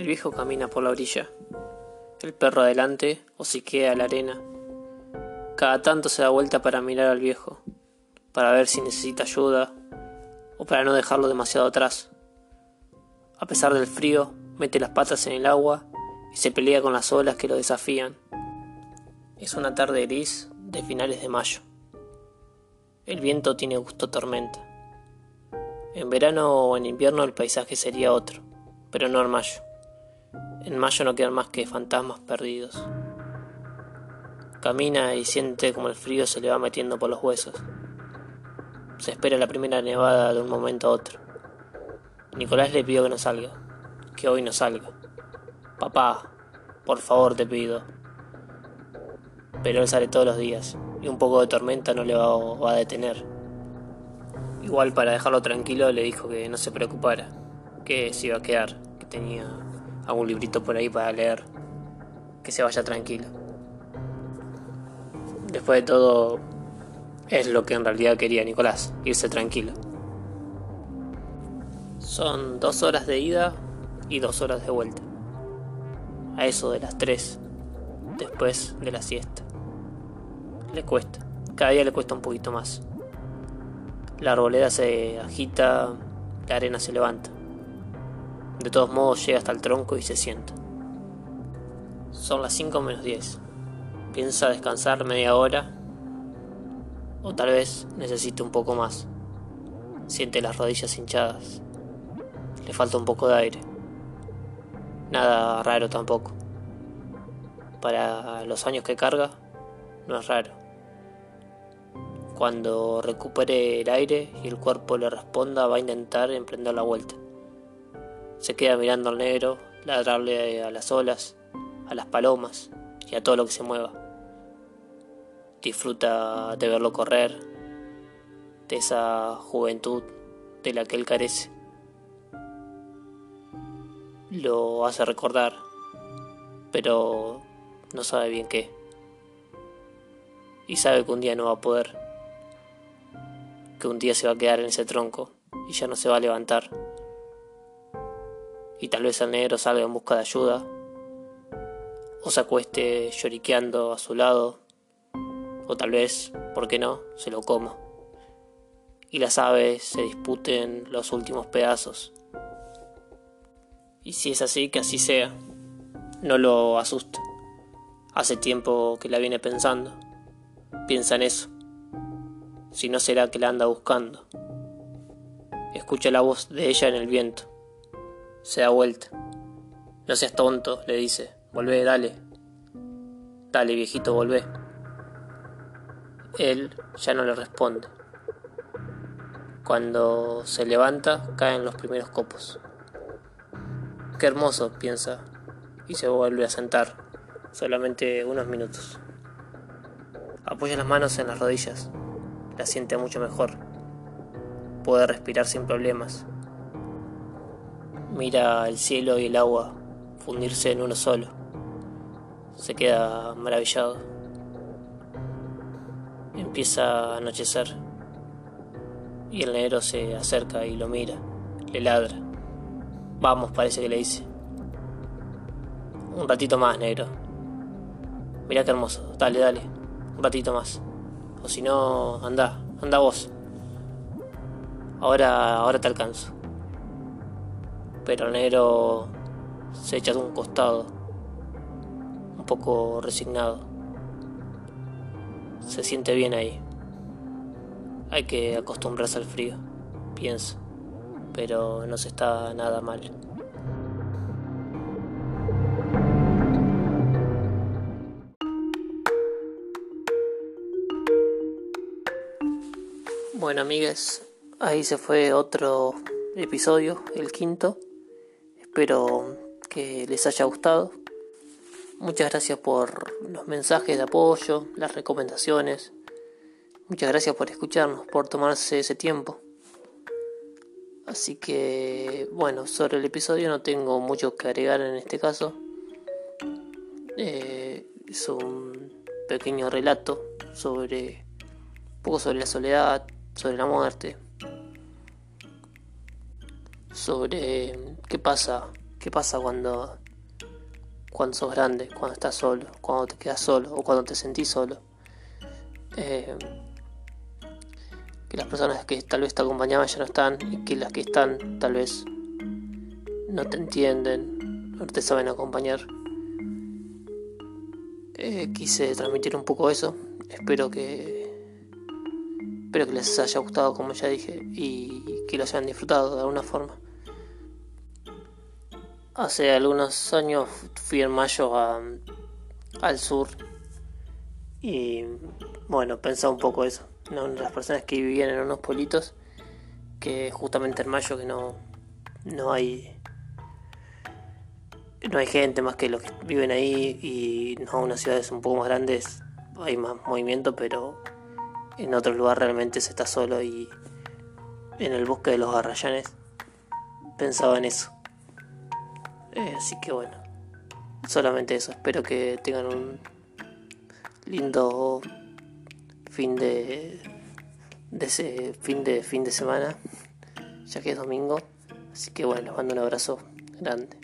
El viejo camina por la orilla. El perro adelante hociquea la arena. Cada tanto se da vuelta para mirar al viejo, para ver si necesita ayuda o para no dejarlo demasiado atrás. A pesar del frío, mete las patas en el agua y se pelea con las olas que lo desafían. Es una tarde gris de finales de mayo. El viento tiene gusto tormenta. En verano o en invierno el paisaje sería otro, pero no en mayo. En mayo no quedan más que fantasmas perdidos. Camina y siente como el frío se le va metiendo por los huesos. Se espera la primera nevada de un momento a otro. Nicolás le pidió que no salga, que hoy no salga. Papá, por favor te pido. Pero él sale todos los días y un poco de tormenta no le va, va a detener. Igual para dejarlo tranquilo le dijo que no se preocupara, que se iba a quedar, que tenía algún librito por ahí para leer, que se vaya tranquilo. Después de todo, es lo que en realidad quería Nicolás, irse tranquilo. Son dos horas de ida y dos horas de vuelta. A eso de las tres, después de la siesta. Le cuesta, cada día le cuesta un poquito más. La arboleda se agita, la arena se levanta. De todos modos llega hasta el tronco y se sienta. Son las 5 menos 10. Piensa descansar media hora o tal vez necesite un poco más. Siente las rodillas hinchadas. Le falta un poco de aire. Nada raro tampoco. Para los años que carga, no es raro. Cuando recupere el aire y el cuerpo le responda, va a intentar emprender la vuelta. Se queda mirando al negro, ladrarle a las olas, a las palomas y a todo lo que se mueva. Disfruta de verlo correr, de esa juventud de la que él carece. Lo hace recordar, pero no sabe bien qué. Y sabe que un día no va a poder, que un día se va a quedar en ese tronco y ya no se va a levantar y tal vez el negro salga en busca de ayuda, o se acueste lloriqueando a su lado, o tal vez, ¿por qué no?, se lo coma, y las aves se disputen los últimos pedazos. Y si es así, que así sea, no lo asuste. Hace tiempo que la viene pensando, piensa en eso, si no será que la anda buscando. Escucha la voz de ella en el viento se da vuelta. No seas tonto, le dice. Volvé, dale. Dale, viejito, volvé. Él ya no le responde. Cuando se levanta, caen los primeros copos. Qué hermoso, piensa, y se vuelve a sentar, solamente unos minutos. Apoya las manos en las rodillas, la siente mucho mejor. Puede respirar sin problemas, Mira el cielo y el agua fundirse en uno solo. Se queda maravillado. Empieza a anochecer y el negro se acerca y lo mira, le ladra. Vamos, parece que le dice. Un ratito más, negro. Mira qué hermoso. Dale, dale. Un ratito más. O si no, anda, anda vos. Ahora, ahora te alcanzo pero se echa de un costado, un poco resignado. Se siente bien ahí. Hay que acostumbrarse al frío, piensa, pero no se está nada mal. Bueno, amigues, ahí se fue otro episodio, el quinto. Espero que les haya gustado. Muchas gracias por los mensajes de apoyo, las recomendaciones. Muchas gracias por escucharnos, por tomarse ese tiempo. Así que, bueno, sobre el episodio no tengo mucho que agregar en este caso. Eh, es un pequeño relato sobre un poco sobre la soledad, sobre la muerte, sobre qué pasa qué pasa cuando, cuando sos grande, cuando estás solo, cuando te quedas solo o cuando te sentís solo. Eh, que las personas que tal vez te acompañaban ya no están y que las que están tal vez no te entienden, no te saben acompañar. Eh, quise transmitir un poco eso. Espero que espero que les haya gustado como ya dije y que lo hayan disfrutado de alguna forma. Hace algunos años fui en mayo al sur y bueno, pensaba un poco eso. ¿no? Las personas que vivían en unos pueblitos que justamente en mayo que no, no hay no hay gente más que los que viven ahí y no unas ciudades un poco más grandes hay más movimiento pero en otro lugar realmente se está solo y en el bosque de los garrayanes pensaba en eso eh, así que bueno solamente eso espero que tengan un lindo fin de, de ese fin de fin de semana ya que es domingo así que bueno les mando un abrazo grande.